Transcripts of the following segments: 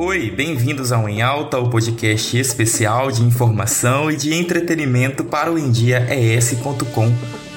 Oi, bem-vindos ao Em Alta, o podcast especial de informação e de entretenimento para o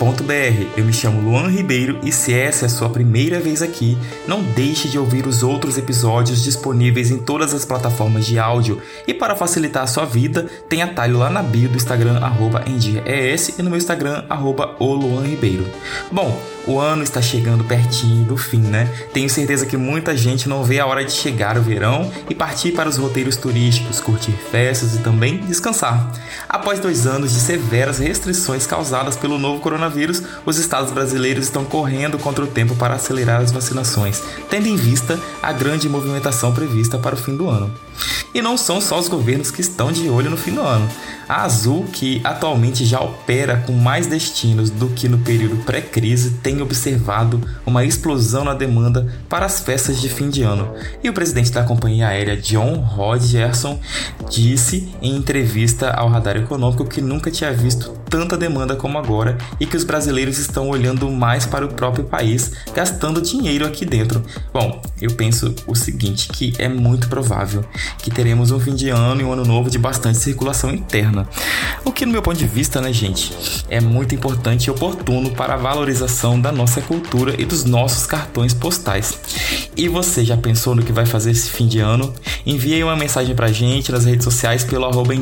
endiaes.com eu me chamo Luan Ribeiro e se essa é a sua primeira vez aqui, não deixe de ouvir os outros episódios disponíveis em todas as plataformas de áudio. E para facilitar a sua vida, tem atalho lá na bio do Instagram endiaes e no meu Instagram arroba Ribeiro. Bom, o ano está chegando pertinho do fim, né? Tenho certeza que muita gente não vê a hora de chegar o verão e partir para os roteiros turísticos, curtir festas e também descansar. Após dois anos de severas restrições causadas pelo novo coronavírus, os estados brasileiros estão correndo contra o tempo para acelerar as vacinações, tendo em vista a grande movimentação prevista para o fim do ano. E não são só os governos que estão de olho no fim do ano. A Azul, que atualmente já opera com mais destinos do que no período pré-crise, tem observado uma explosão na demanda para as festas de fim de ano. E o presidente da companhia aérea John Rodgerson disse em entrevista ao Radar Econômico que nunca tinha visto tanta demanda como agora e que os brasileiros estão olhando mais para o próprio país, gastando dinheiro aqui dentro. Bom, eu penso o seguinte, que é muito provável que teremos um fim de ano e um ano novo de bastante circulação interna. O que no meu ponto de vista, né, gente, é muito importante e oportuno para a valorização da nossa cultura e dos nossos cartões postais. E você já pensou no que vai fazer esse fim de ano? Envie uma mensagem pra gente nas redes sociais pelo arroba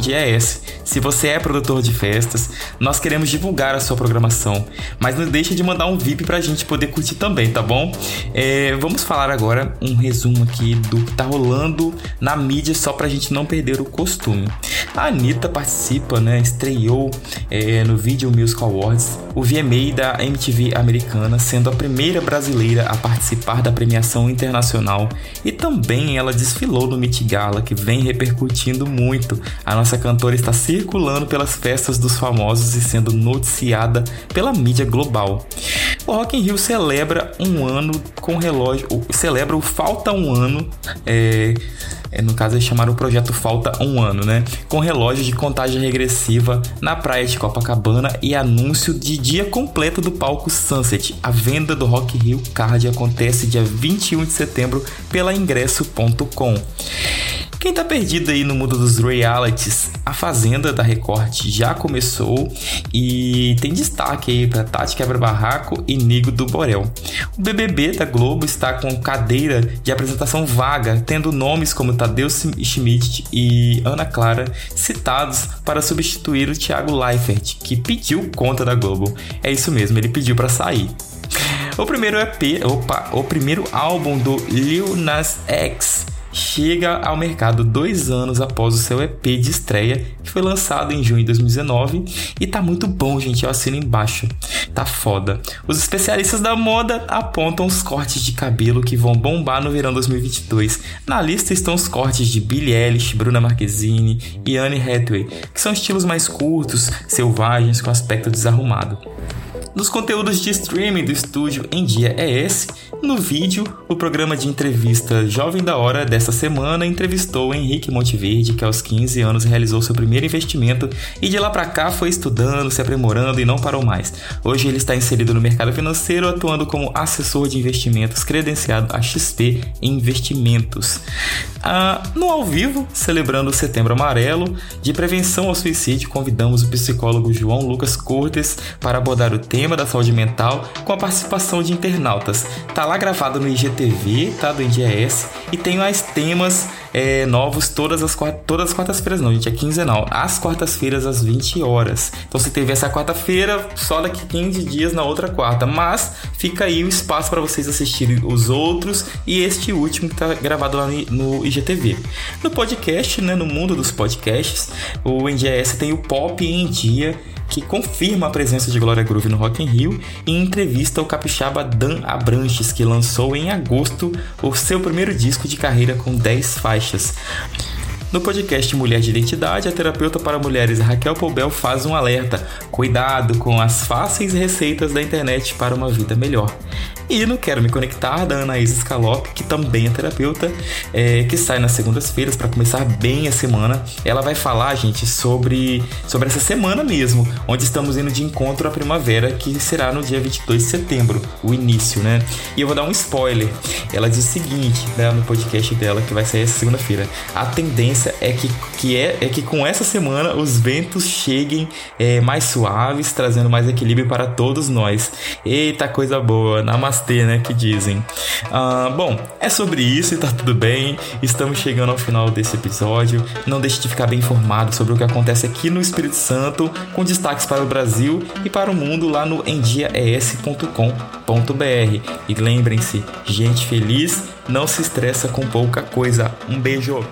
Se você é produtor de festas, nós queremos divulgar a sua programação, mas não deixe de mandar um VIP pra gente poder curtir também, tá bom? É, vamos falar agora um resumo aqui do que tá rolando na mídia só pra gente não perder o costume. A Anitta participa, né? Estreou é, no Video Music Awards o VMA da MTV americana, sendo a primeira brasileira a participar da premiação internacional e também ela desfilou no Met Gala, que vem repercutindo muito. A nossa cantora está circulando pelas festas dos famosos e sendo noticiada pela mídia global. O Rock in Rio celebra um ano com relógio, celebra o Falta um Ano, é, no caso eles chamaram o projeto Falta um Ano, né? Com relógio de contagem regressiva na praia de Copacabana e anúncio de dia completo do palco Sunset. A venda do Rock Rio Card acontece dia 21 de setembro pela ingresso.com. Quem tá perdido aí no mundo dos realities, a Fazenda da Record já começou e tem destaque aí para Tati Quebra-Barraco e Nigo do Borel. O BBB da Globo está com cadeira de apresentação vaga, tendo nomes como Tadeu Schmidt e Ana Clara citados para substituir o Thiago Leifert, que pediu conta da Globo. É isso mesmo, ele pediu para sair. O primeiro EP, opa, o primeiro álbum do Lil Nas X chega ao mercado dois anos após o seu EP de estreia, que foi lançado em junho de 2019 e tá muito bom, gente. Eu assino embaixo, tá foda. Os especialistas da moda apontam os cortes de cabelo que vão bombar no verão 2022. Na lista estão os cortes de Billie Eilish, Bruna Marquezine e Anne Hathaway, que são estilos mais curtos, selvagens, com aspecto desarrumado. Nos conteúdos de streaming do estúdio em dia é esse. No vídeo, o programa de entrevista Jovem da Hora dessa semana entrevistou Henrique Monteverde, que aos 15 anos realizou seu primeiro investimento e de lá para cá foi estudando, se aprimorando e não parou mais. Hoje ele está inserido no mercado financeiro, atuando como assessor de investimentos credenciado a XP Investimentos. Ah, no ao vivo, celebrando o Setembro Amarelo de prevenção ao suicídio, convidamos o psicólogo João Lucas Cortes para abordar o tema da saúde mental com a participação de internautas. Tá lá gravado no IGTV, tá? Do NDS, e tem mais temas é, novos todas as, todas as quartas-feiras, não, gente, é quinzenal. Às quartas-feiras, às 20 horas. Então você teve essa quarta-feira, só daqui 15 dias na outra quarta. Mas fica aí o espaço para vocês assistirem os outros e este último que tá gravado lá no IGTV. No podcast, né, no mundo dos podcasts, o NGS tem o Pop em Dia que confirma a presença de Glória Groove no Rock in Rio e entrevista o capixaba Dan Abranches, que lançou em agosto o seu primeiro disco de carreira com 10 faixas. No podcast Mulher de Identidade, a terapeuta para mulheres Raquel Poubel faz um alerta: cuidado com as fáceis receitas da internet para uma vida melhor. E no Quero Me Conectar, da Anaísa Scalop, que também é terapeuta, é, que sai nas segundas-feiras para começar bem a semana. Ela vai falar, gente, sobre, sobre essa semana mesmo, onde estamos indo de encontro à primavera, que será no dia 22 de setembro, o início, né? E eu vou dar um spoiler. ela diz o seguinte, né, no podcast dela, que vai sair segunda-feira. A tendência é que, que, é, é que com essa semana os ventos cheguem é, mais suaves, trazendo mais equilíbrio para todos nós. Eita coisa boa, namastê, né, que dizem. Ah, bom, é sobre isso e tá tudo bem. Estamos chegando ao final desse episódio. Não deixe de ficar bem informado sobre o que acontece aqui no Espírito Santo, com destaques para o Brasil e para o mundo lá no endiaes.com.br. E lembrem-se, gente feliz não se estressa com pouca coisa. Um beijo!